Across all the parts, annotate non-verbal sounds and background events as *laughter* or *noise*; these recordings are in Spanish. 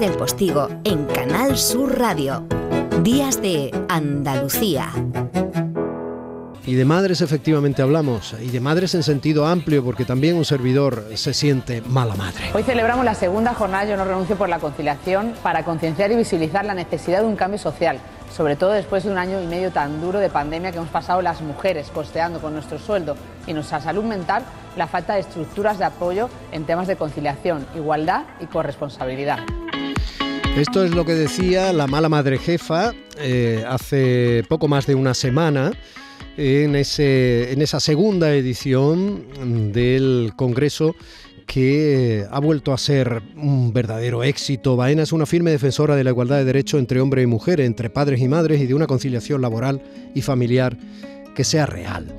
del Postigo en Canal Sur Radio. Días de Andalucía. Y de madres efectivamente hablamos, y de madres en sentido amplio, porque también un servidor se siente mala madre. Hoy celebramos la segunda jornada Yo no renuncio por la conciliación para concienciar y visibilizar la necesidad de un cambio social, sobre todo después de un año y medio tan duro de pandemia que hemos pasado las mujeres costeando con nuestro sueldo y nuestra salud mental la falta de estructuras de apoyo en temas de conciliación, igualdad y corresponsabilidad. Esto es lo que decía la mala madre jefa eh, hace poco más de una semana en, ese, en esa segunda edición del Congreso que ha vuelto a ser un verdadero éxito. Baena es una firme defensora de la igualdad de derechos entre hombre y mujer, entre padres y madres y de una conciliación laboral y familiar que sea real.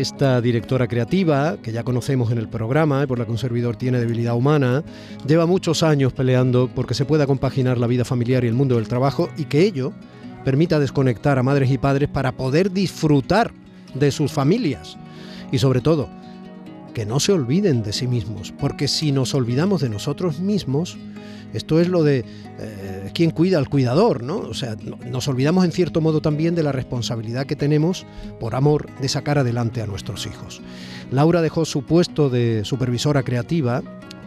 Esta directora creativa, que ya conocemos en el programa, por la que un servidor tiene debilidad humana, lleva muchos años peleando porque se pueda compaginar la vida familiar y el mundo del trabajo y que ello permita desconectar a madres y padres para poder disfrutar de sus familias. Y sobre todo, que no se olviden de sí mismos, porque si nos olvidamos de nosotros mismos, esto es lo de eh, quién cuida al cuidador, ¿no? O sea, nos olvidamos en cierto modo también de la responsabilidad que tenemos por amor de sacar adelante a nuestros hijos. Laura dejó su puesto de supervisora creativa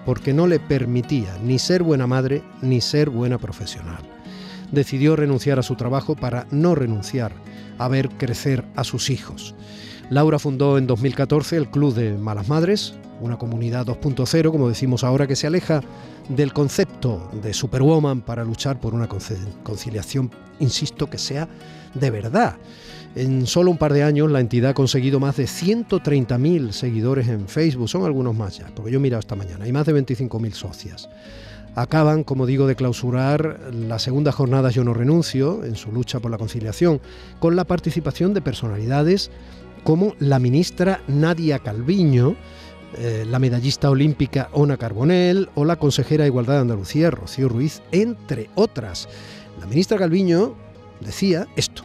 porque no le permitía ni ser buena madre ni ser buena profesional decidió renunciar a su trabajo para no renunciar a ver crecer a sus hijos. Laura fundó en 2014 el Club de Malas Madres, una comunidad 2.0, como decimos ahora, que se aleja del concepto de Superwoman para luchar por una conciliación, insisto, que sea de verdad. En solo un par de años la entidad ha conseguido más de 130.000 seguidores en Facebook, son algunos más ya, porque yo he mirado esta mañana, hay más de 25.000 socias acaban, como digo, de clausurar la segunda jornada Yo no renuncio en su lucha por la conciliación, con la participación de personalidades como la ministra Nadia Calviño, eh, la medallista olímpica Ona Carbonell o la consejera de Igualdad de Andalucía, Rocío Ruiz, entre otras. La ministra Calviño decía esto.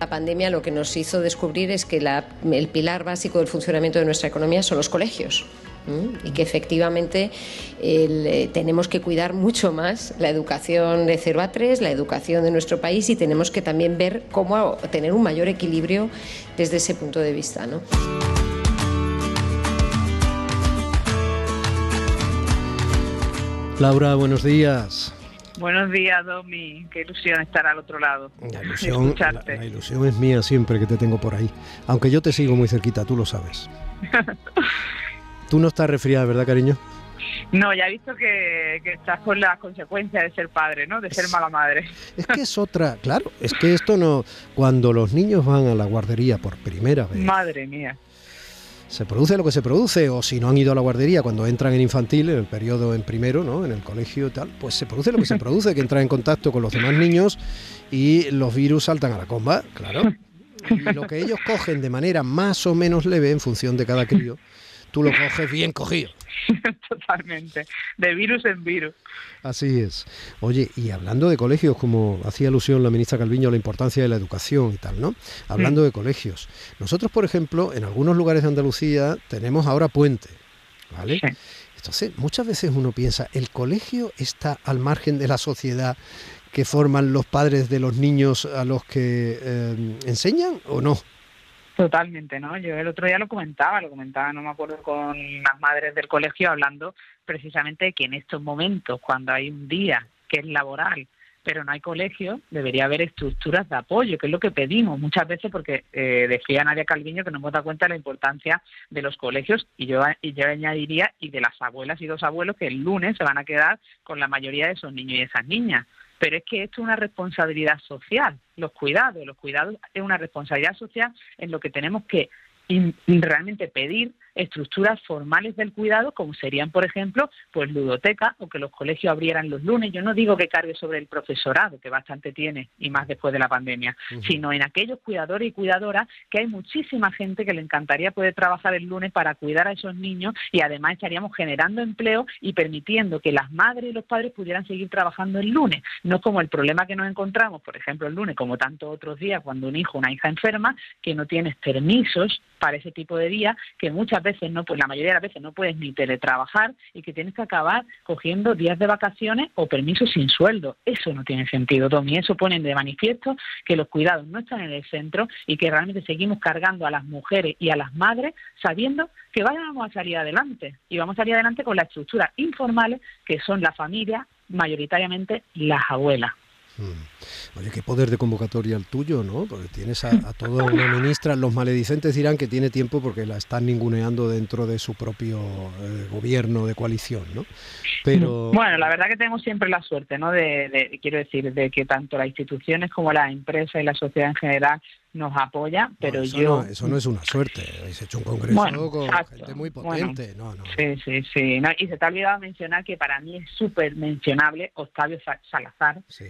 La pandemia lo que nos hizo descubrir es que el pilar básico del funcionamiento de nuestra economía son los colegios y que efectivamente eh, tenemos que cuidar mucho más la educación de 0 a 3, la educación de nuestro país y tenemos que también ver cómo tener un mayor equilibrio desde ese punto de vista. ¿no? Laura, buenos días. Buenos días, Domi. Qué ilusión estar al otro lado. La *laughs* ilusión, la ilusión es mía siempre que te tengo por ahí. Aunque yo te sigo muy cerquita, tú lo sabes. *laughs* Tú no estás resfriada, ¿verdad, cariño? No, ya he visto que, estás con las consecuencias de ser padre, ¿no? De ser mala madre. Es que es otra, *laughs* claro, es que esto no. Cuando los niños van a la guardería por primera vez. Madre mía. Se produce lo que se produce, o si no han ido a la guardería cuando entran en infantil, en el periodo en primero, ¿no? En el colegio y tal, pues se produce lo que se *laughs* produce, que entran en contacto con los demás niños y los virus saltan a la comba, claro. *laughs* Y lo que ellos cogen de manera más o menos leve en función de cada crío tú lo coges bien cogido. *laughs* Totalmente, de virus en virus. Así es. Oye, y hablando de colegios, como hacía alusión la ministra Calviño, la importancia de la educación y tal, ¿no? Hablando de colegios, nosotros, por ejemplo, en algunos lugares de Andalucía tenemos ahora puente, ¿vale? Entonces, muchas veces uno piensa, ¿el colegio está al margen de la sociedad que forman los padres de los niños a los que eh, enseñan o no? Totalmente, ¿no? Yo el otro día lo comentaba, lo comentaba, no me acuerdo, con las madres del colegio hablando precisamente de que en estos momentos, cuando hay un día que es laboral, pero no hay colegio, debería haber estructuras de apoyo, que es lo que pedimos muchas veces, porque eh, decía Nadia Calviño que nos hemos dado cuenta de la importancia de los colegios, y yo, y yo añadiría, y de las abuelas y dos abuelos que el lunes se van a quedar con la mayoría de esos niños y esas niñas. Pero es que esto es una responsabilidad social, los cuidados. Los cuidados es una responsabilidad social en lo que tenemos que realmente pedir estructuras formales del cuidado, como serían, por ejemplo, pues ludoteca o que los colegios abrieran los lunes. Yo no digo que cargue sobre el profesorado, que bastante tiene, y más después de la pandemia, sino en aquellos cuidadores y cuidadoras que hay muchísima gente que le encantaría poder trabajar el lunes para cuidar a esos niños y además estaríamos generando empleo y permitiendo que las madres y los padres pudieran seguir trabajando el lunes. No como el problema que nos encontramos, por ejemplo, el lunes, como tantos otros días, cuando un hijo o una hija enferma, que no tienes permisos para ese tipo de día, que muchas veces no, pues la mayoría de las veces no puedes ni teletrabajar y que tienes que acabar cogiendo días de vacaciones o permisos sin sueldo. Eso no tiene sentido, Tommy. Eso pone de manifiesto que los cuidados no están en el centro y que realmente seguimos cargando a las mujeres y a las madres sabiendo que vamos a salir adelante y vamos a salir adelante con las estructuras informales que son la familia, mayoritariamente las abuelas. Mm. Oye, qué poder de convocatoria el tuyo, ¿no? Porque tienes a, toda una ministra. Los maledicentes dirán que tiene tiempo porque la están ninguneando dentro de su propio eh, gobierno de coalición, ¿no? Pero bueno, la verdad que tenemos siempre la suerte, ¿no? De, quiero decir, de que tanto las instituciones como las empresas y la sociedad en general nos apoya, pero eso yo... No, eso no es una suerte, habéis hecho un congreso con gente muy potente. no, no. Sí, sí, sí. y se te ha olvidado mencionar que para mí es súper mencionable Octavio Salazar, sí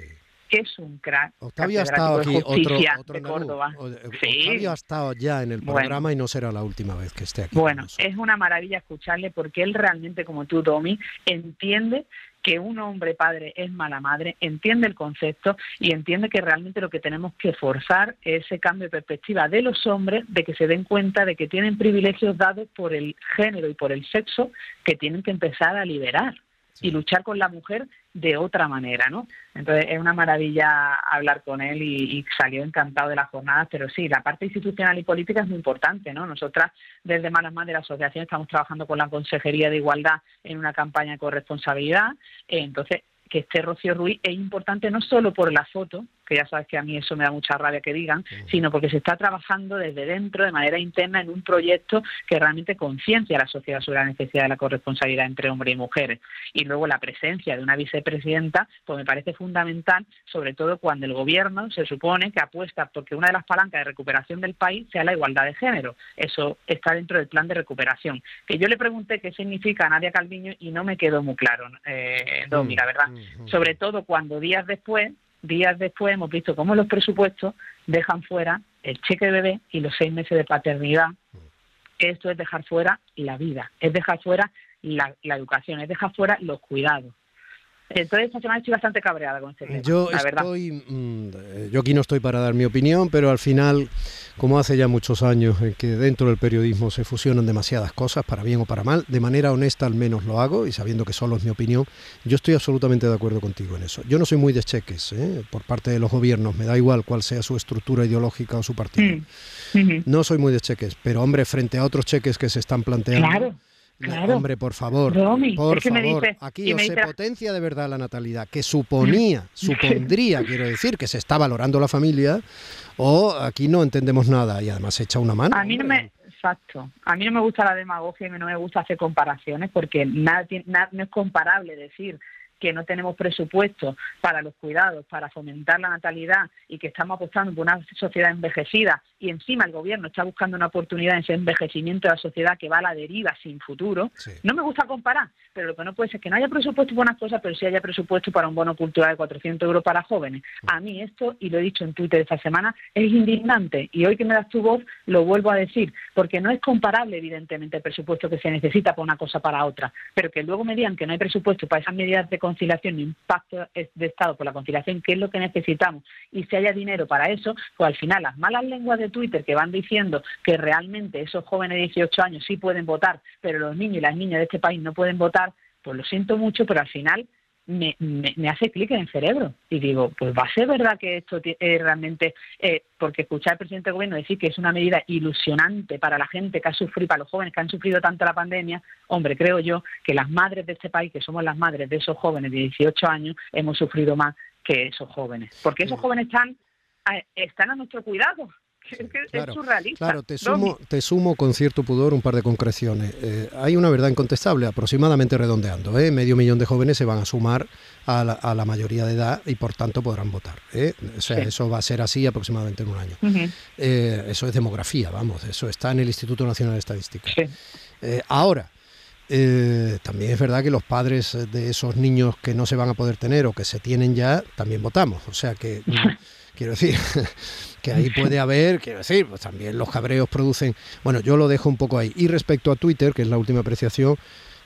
que es un crack. Octavio ha estado aquí, otro, otro de Córdoba. Octavio ha estado ya en el programa y no será la última vez que esté aquí. Bueno, es una maravilla escucharle porque él realmente, como tú, Domi, entiende que un hombre padre es mala madre, entiende el concepto y entiende que realmente lo que tenemos que forzar es ese cambio de perspectiva de los hombres, de que se den cuenta de que tienen privilegios dados por el género y por el sexo que tienen que empezar a liberar y luchar con la mujer de otra manera, ¿no? Entonces es una maravilla hablar con él y, salió encantado de las jornadas, pero sí, la parte institucional y política es muy importante, ¿no? Nosotras desde Malas Más de la asociación estamos trabajando con la Consejería de Igualdad en una campaña de corresponsabilidad, entonces que esté Rocío Ruiz es importante no solo por la foto, que ya sabes que a mí eso me da mucha rabia que digan, sino porque se está trabajando desde dentro, de manera interna, en un proyecto que realmente conciencia a la sociedad sobre la necesidad de la corresponsabilidad entre hombres y mujeres. Y luego la presencia de una vicepresidenta, pues me parece fundamental, sobre todo cuando el gobierno se supone que apuesta porque una de las palancas de recuperación del país sea la igualdad de género. Eso está dentro del plan de recuperación. Que yo le pregunté qué significa a Nadia Calviño y no me quedó muy claro, eh, Domi, la verdad. Sobre todo cuando días después días después hemos visto cómo los presupuestos dejan fuera el cheque de bebé y los seis meses de paternidad. Esto es dejar fuera la vida, es dejar fuera la, la educación, es dejar fuera los cuidados. Entonces esta semana estoy bastante cabreada con tema, yo la estoy, mm, yo aquí no estoy para dar mi opinión, pero al final, como hace ya muchos años en que dentro del periodismo se fusionan demasiadas cosas, para bien o para mal, de manera honesta al menos lo hago y sabiendo que solo es mi opinión, yo estoy absolutamente de acuerdo contigo en eso. Yo no soy muy de cheques ¿eh? por parte de los gobiernos, me da igual cuál sea su estructura ideológica o su partido. Mm. No soy muy de cheques, pero hombre, frente a otros cheques que se están planteando... Claro. Hombre, por favor, por favor, aquí se potencia de verdad la natalidad, que suponía, *laughs* supondría, quiero decir, que se está valorando la familia, o aquí no entendemos nada y además se echa una mano. A mí no me, exacto, a mí no me gusta la demagogia y no me gusta hacer comparaciones porque nada, nada no es comparable decir que no tenemos presupuesto para los cuidados, para fomentar la natalidad y que estamos apostando por una sociedad envejecida y encima el gobierno está buscando una oportunidad en ese envejecimiento de la sociedad que va a la deriva sin futuro, no me gusta comparar, pero lo que no puede ser es que no haya presupuesto para unas cosas, pero sí haya presupuesto para un bono cultural de 400 euros para jóvenes. A mí esto, y lo he dicho en Twitter esta semana, es indignante y hoy que me das tu voz lo vuelvo a decir, porque no es comparable evidentemente el presupuesto que se necesita para una cosa para otra, pero que luego me digan que no hay presupuesto para esas medidas de conciliación y impacto de Estado por la conciliación, que es lo que necesitamos, y si haya dinero para eso, pues al final las malas lenguas de Twitter que van diciendo que realmente esos jóvenes de 18 años sí pueden votar, pero los niños y las niñas de este país no pueden votar, pues lo siento mucho, pero al final me, me, hace clic en el cerebro. Y digo, pues va a ser verdad que esto es realmente, eh, porque escuchar al presidente del gobierno decir que es una medida ilusionante para la gente que ha sufrido, para los jóvenes que han sufrido tanto la pandemia, hombre, creo yo que las madres de este país, que somos las madres de esos jóvenes de 18 años, hemos sufrido más que esos jóvenes, porque esos jóvenes están, están a nuestro cuidado *laughs* claro, Claro, te sumo, te sumo con cierto pudor un par de concreciones. Eh, hay una verdad incontestable, aproximadamente redondeando. ¿eh? Medio millón de jóvenes se van a sumar a la, mayoría de edad y por tanto podrán votar. ¿eh? O sea, eso va a ser así aproximadamente en un año. Eso es demografía, vamos, eso está en el Instituto Nacional de Estadística. ahora, también es verdad que los padres de esos niños que no se van a poder tener o que se tienen ya, también votamos. O sea que, *laughs* quiero decir, *laughs* que ahí *laughs* puede haber, quiero decir, pues también los cabreos producen. Bueno, yo lo dejo un poco ahí. Y respecto a Twitter, que es la última apreciación,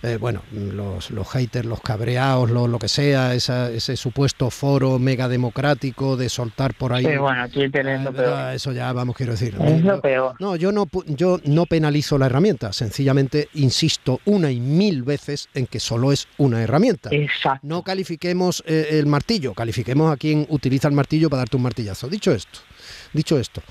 eh, bueno, los, los haters, los cabreados, lo, lo que sea, ese supuesto foro mega democrático de soltar por ahí. Sí, bueno, Twitter es lo Eh, peor. Eso ya vamos, quiero decir. Es Yo- lo peor. No, yo no, yo no penalizo la herramienta, sencillamente insisto una y mil veces en que solo es una herramienta. Exacto. No califiquemos eh, el martillo, califiquemos a quien utiliza el martillo para darte un martillazo. Dicho esto, dicho esto,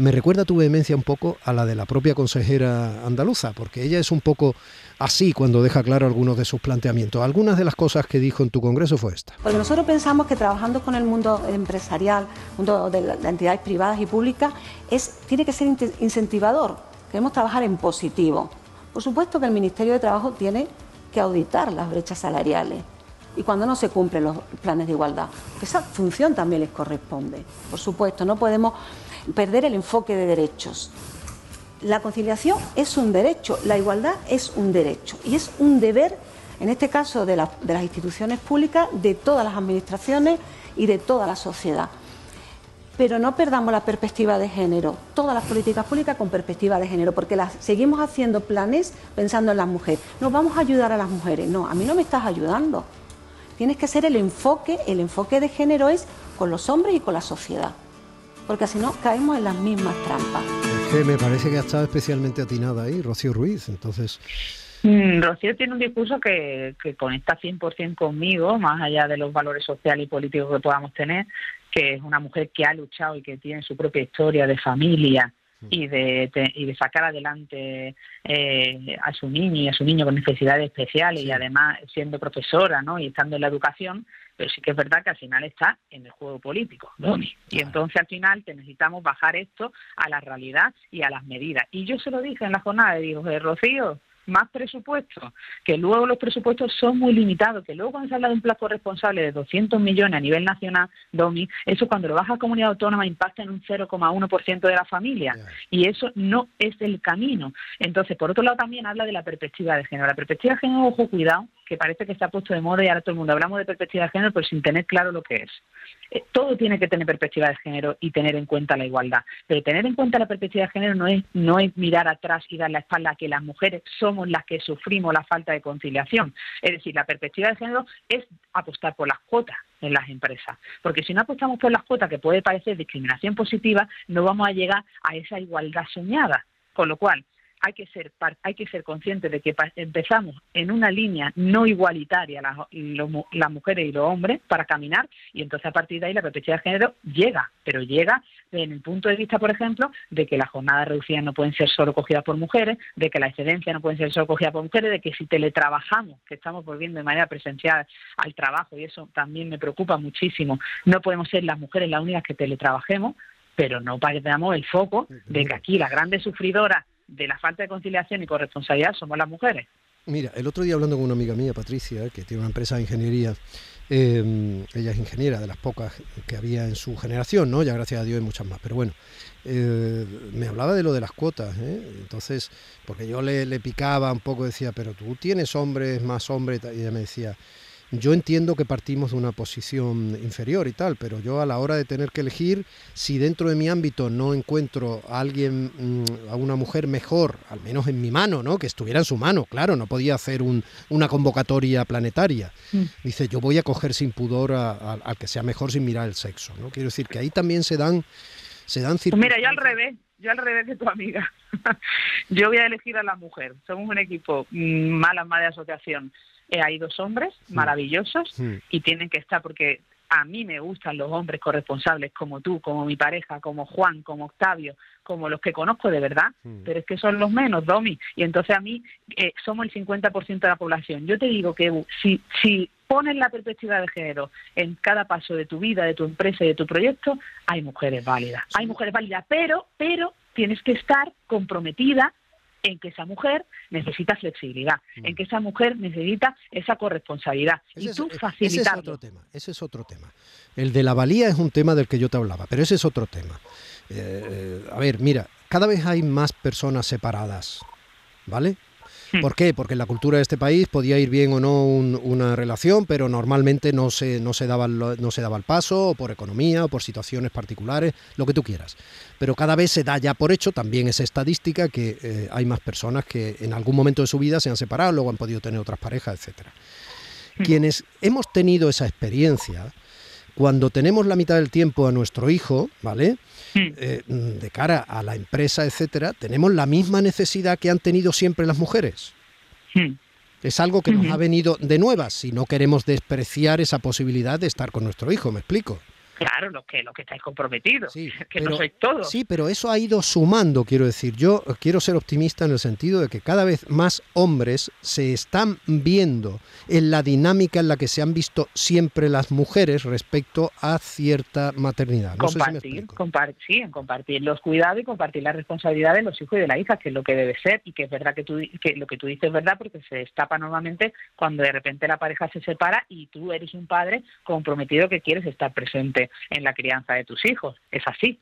me recuerda tu vehemencia un poco a la de la propia consejera andaluza, porque ella es un poco así cuando deja claro algunos de sus planteamientos. Algunas de las cosas que dijo en tu congreso fue esta. Porque nosotros pensamos que trabajando con el mundo empresarial, mundo de, la- de entidades privadas y públicas, tiene que ser incentivador. Queremos trabajar en positivo. Por supuesto que el Ministerio de Trabajo tiene que auditar las brechas salariales y cuando no se cumplen los planes de igualdad. Esa función también les corresponde. Por supuesto, no podemos perder el enfoque de derechos. La conciliación es un derecho, la igualdad es un derecho y es un deber, en este caso de, la- de las instituciones públicas, de todas las administraciones y de toda la sociedad. Pero no perdamos la perspectiva de género, todas las políticas públicas con perspectiva de género, porque las seguimos haciendo planes pensando en las mujeres. Nos vamos a ayudar a las mujeres. No, a mí no me estás ayudando. Tienes que ser el enfoque, el enfoque de género es con los hombres y con la sociedad, porque si no caemos en las mismas trampas. Es que me parece que ha estado especialmente atinada ahí, Rocío Ruiz. Entonces, Mm, Rocío tiene un discurso que, que conecta 100% conmigo, más allá de los valores sociales y políticos que podamos tener, que es una mujer que ha luchado y que tiene su propia historia de familia y de, de- y de sacar adelante eh, a su niño y a su niño con necesidades especiales y además siendo profesora ¿no? y estando en la educación, pero sí que es verdad que al final está en el juego político, Domi. Y entonces al final te necesitamos bajar esto a la realidad y a las medidas. Y yo se lo dije en la jornada, y digo, "Eh, Rocío, más presupuesto, que luego los presupuestos son muy limitados, que luego cuando se habla de un plazo responsable de 200 millones a nivel nacional, Domi, eso cuando lo baja a comunidad autónoma impacta en un 0,1% de la familia y eso no es el camino. Entonces, por otro lado también habla de la perspectiva de género. La perspectiva de género, ojo, cuidado, que parece que se ha puesto de moda y ahora todo el mundo hablamos de perspectiva de género, pero sin tener claro lo que es. Eh, todo tiene que tener perspectiva de género y tener en cuenta la igualdad. Pero tener en cuenta la perspectiva de género no es, no es mirar atrás y dar la espalda a que las mujeres somos las que sufrimos la falta de conciliación. Es decir, la perspectiva de género es apostar por las cuotas en las empresas. Porque si no apostamos por las cuotas, que puede parecer discriminación positiva, no vamos a llegar a esa igualdad soñada. Con lo cual, hay que ser hay que ser conscientes de que empezamos en una línea no igualitaria las, las mujeres y los hombres para caminar y entonces a partir de ahí la perspectiva de género llega, pero llega en el punto de vista, por ejemplo, de que las jornadas reducidas no pueden ser solo cogidas por mujeres, de que la excedencia no pueden ser solo cogidas por mujeres, de que si teletrabajamos, que estamos volviendo de manera presencial al trabajo y eso también me preocupa muchísimo, no podemos ser las mujeres las únicas que teletrabajemos, pero no perdamos el foco de que aquí las grandes sufridoras de la falta de conciliación y corresponsabilidad somos las mujeres. Mira, el otro día hablando con una amiga mía, Patricia, que tiene una empresa de ingeniería, eh, ella es ingeniera de las pocas que había en su generación, ¿no? Ya gracias a Dios hay muchas más, pero bueno, eh, me hablaba de lo de las cuotas, ¿eh? Entonces, porque yo le, le picaba un poco, decía, pero tú tienes hombres, más hombres, y tal", y ella me decía, yo entiendo que partimos de una posición inferior y tal, pero yo a la hora de tener que elegir, si dentro de mi ámbito no encuentro a alguien, mm, a una mujer mejor, al menos en mi mano, ¿no? Que estuviera en su mano, claro, no podía hacer un- una convocatoria planetaria. Mm. Dice, yo voy a coger sin pudor a- a- al que sea mejor sin mirar el sexo, ¿no? Quiero decir que ahí también se dan, se dan Pues mira, yo al circunstancias- revés, yo al revés que tu amiga. *laughs* yo voy a elegir a la mujer. Somos un equipo mm, malas más de asociación. Eh, hay dos hombres maravillosos Mm. y tienen que estar porque a mí me gustan los hombres corresponsables como tú, como mi pareja, como Juan, como Octavio, como los que conozco de verdad, Mm. pero es que son los menos, Domi, y entonces a mí eh, somos el 50% de la población. Yo te digo que uh, si, si pones la perspectiva de género en cada paso de tu vida, de tu empresa y de tu proyecto, hay mujeres válidas, hay mujeres válidas, pero, pero tienes que estar comprometida en que esa mujer necesita flexibilidad, en que esa mujer necesita esa corresponsabilidad Ese y es- tú eh, Ese es otro tema, ese es otro tema. El de la valía es un tema del que yo te hablaba, pero ese es otro tema. Eh, eh, a ver, mira, cada vez hay más personas separadas, ¿vale? Hmm. ¿Por qué? Porque en la cultura de este país podía ir bien o no una relación, pero normalmente no se, no, se daba el, no se daba el paso, o por economía, o por situaciones particulares, lo que tú quieras. Pero cada vez se da ya por hecho, también es estadística, que eh, hay más personas que en algún momento de su vida se han separado, luego han podido tener otras parejas, etcétera. Hmm. Quienes hemos tenido esa experiencia, cuando tenemos la mitad del tiempo a nuestro hijo, ¿vale? Eh, de cara a la empresa, etcétera, tenemos la misma necesidad que han tenido siempre las mujeres. Es algo que nos ha venido de nuevas si no queremos despreciar esa posibilidad de estar con nuestro hijo, ¿me explico? Claro, lo que, lo que estáis comprometidos, sí, *laughs* que no sois todos. Sí, pero eso ha ido sumando, quiero decir. Yo quiero ser optimista en el sentido de que cada vez más hombres se están viendo en la dinámica en la que se han visto siempre las mujeres respecto a cierta maternidad. compartir, compartir, sí, en compartir los cuidados y compartir la responsabilidad de los hijos y de la hija, que es lo que debe ser y que es verdad que, tú, que lo que tú dices es verdad porque se destapa normalmente cuando de repente la pareja se separa y tú eres un padre comprometido que quieres estar presente en la crianza de tus hijos. Es así.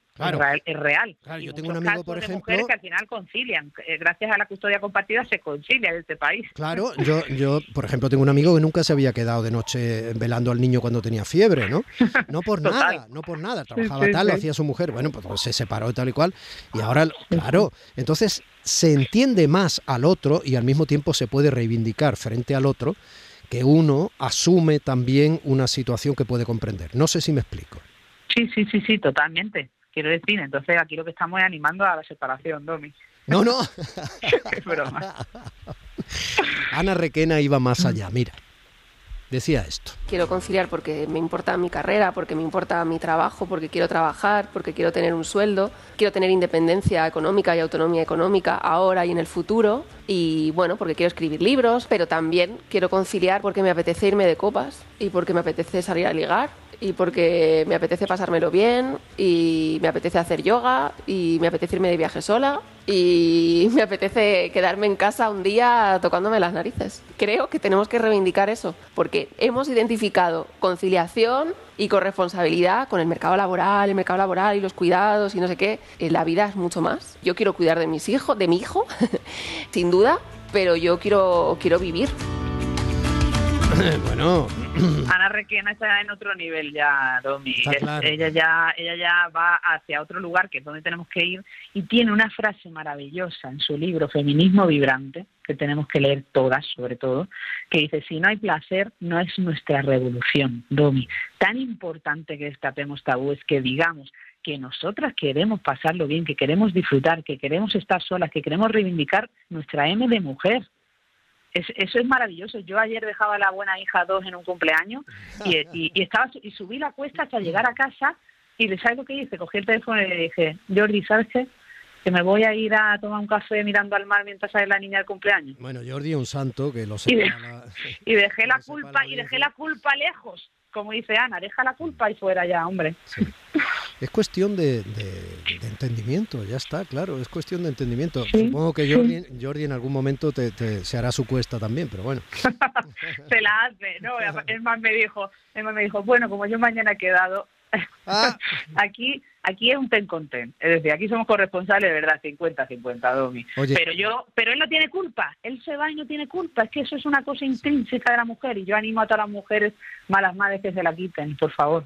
Es real. yo tengo un amigo, por ejemplo. mujeres que al final concilian. Eh, gracias a la custodia compartida se concilia en este país. Claro, yo, yo, por ejemplo, tengo un amigo que nunca se había quedado de noche velando al niño cuando tenía fiebre, ¿no? No por *laughs* nada, no por nada. Trabajaba tal, lo hacía su mujer. Bueno, pues se separó y tal y cual. Y ahora, claro, entonces se entiende más al otro y al mismo tiempo se puede reivindicar frente al otro que uno asume también una situación que puede comprender. No sé si me explico. Sí, sí, sí, sí, totalmente. Quiero decir, entonces aquí lo que estamos es animando a la separación, Domi. No, no. *laughs* Ana Requena iba más allá, mira. Decía esto. Quiero conciliar porque me importa mi carrera, porque me importa mi trabajo, porque quiero trabajar, porque quiero tener un sueldo, quiero tener independencia económica y autonomía económica ahora y en el futuro. Y bueno, porque quiero escribir libros, pero también quiero conciliar porque me apetece irme de copas y porque me apetece salir a ligar y porque me apetece pasármelo bien y me apetece hacer yoga y me apetece irme de viaje sola y *laughs* me apetece quedarme en casa un día tocándome las narices. Creo que tenemos que reivindicar eso porque hemos identificado conciliación y corresponsabilidad con el mercado laboral, el mercado laboral y los cuidados y no sé qué. Eh, la vida es mucho más. Yo quiero cuidar de mis hijos, de mi hijo, *laughs* sin duda, pero yo quiero, quiero vivir. *laughs* bueno. Ana Requena está en otro nivel ya, Domi. Ella ya, ella ya va hacia otro lugar que es donde tenemos que ir y tiene una frase maravillosa en su libro Feminismo Vibrante, que tenemos que leer todas, sobre todo, que dice, si no hay placer, no es nuestra revolución, Domi. Tan importante que destapemos tabúes, que digamos que nosotras queremos pasarlo bien, que queremos disfrutar, que queremos estar solas, que queremos reivindicar nuestra M de mujer, eso es maravilloso. Yo ayer dejaba la buena hija dos en un cumpleaños y, *laughs* y, estaba y subí la cuesta hasta llegar a casa y le sabes lo que hice, cogí el teléfono y le dije, Jordi, ¿sabes qué? Que me voy a ir a tomar un café mirando al mar mientras sale la niña del cumpleaños. Bueno, Jordi es un santo que lo sé. *laughs* Y, dejé *laughs* la culpa y dejé la culpa lejos, como dice Ana, deja la culpa y fuera ya, hombre. Es cuestión de, entendimiento, ya está, claro, es cuestión de entendimiento. Supongo que Jordi, en algún momento te, se hará su cuesta también, pero bueno. *laughs* se la hace, ¿no? *laughs* Es más, me dijo, es más, me dijo, bueno, como yo mañana he quedado, ah. *laughs* aquí aquí es un ten con ten. Es decir, aquí somos corresponsables de verdad, 50-50, Domi. Pero yo, pero él no tiene culpa, él se va y no tiene culpa, es que eso es una cosa intrínseca de la mujer y yo animo a todas las mujeres malas madres que se la quiten, por favor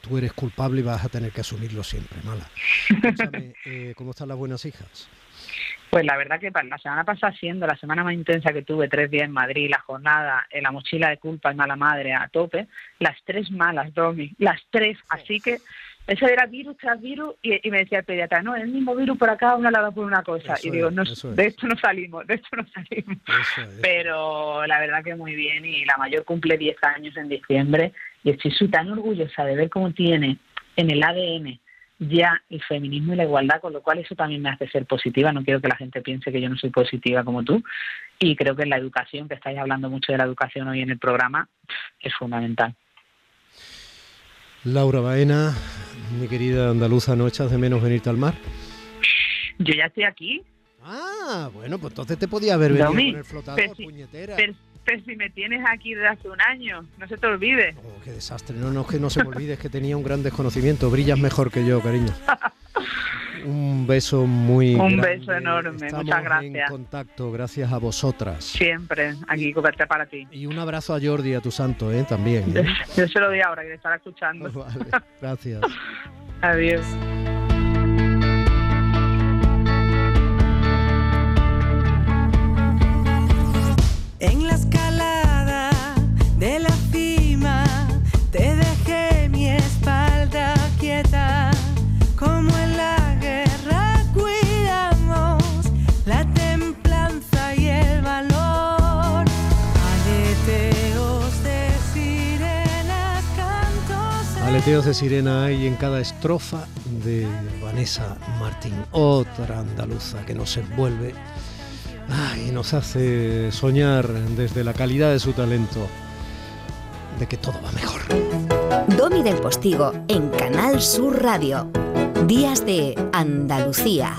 tú, eres culpable y vas a tener que asumirlo siempre, mala. *laughs* Eh, ¿cómo están las buenas hijas? Pues la verdad que la semana pasada siendo la semana más intensa que tuve, tres días en Madrid, la jornada, en la mochila de culpa y mala madre a tope, las tres malas, Domi, las tres, así que eso era virus tras virus y, me decía el pediatra, no, el mismo virus por acá, una lado por una cosa. y digo, no, de esto no salimos, de esto no salimos. Pero la verdad que muy bien y la mayor cumple 10 años en diciembre y estoy tan orgullosa de ver cómo tiene en el ADN ya el feminismo y la igualdad, con lo cual eso también me hace ser positiva. No quiero que la gente piense que yo no soy positiva como tú. Y creo que la educación, que estáis hablando mucho de la educación hoy en el programa, es fundamental. Laura Baena, mi querida andaluza, ¿no echas de menos venirte al mar? Yo ya estoy aquí. Ah, bueno, pues entonces te podía haber venido con el flotador, puñetera. Pero si me tienes aquí desde hace un año, no se te olvide. Oh, qué desastre. No, no es que no se me olvide, es que tenía un gran desconocimiento. Brillas mejor que yo, cariño. Un beso muy Un grande. beso enorme, Estamos muchas gracias. en contacto, gracias a vosotras. Siempre aquí cuberte para ti. Y un abrazo a Jordi, a tu santo, ¿eh? también. ¿eh? *laughs* Yo se lo di ahora que le estará escuchando. *laughs* Vale, gracias. *laughs* Adiós. De la cima te dejé mi espalda quieta. Como en la guerra cuidamos la templanza y el valor. Aleteos de sirenas, cantos. Aleteos de sirena hay en cada estrofa de Vanessa Martín, otra andaluza que nos envuelve ay, nos hace soñar desde la calidad de su talento de que todo va mejor. Domi del Postigo en Canal Sur Radio. Días de Andalucía.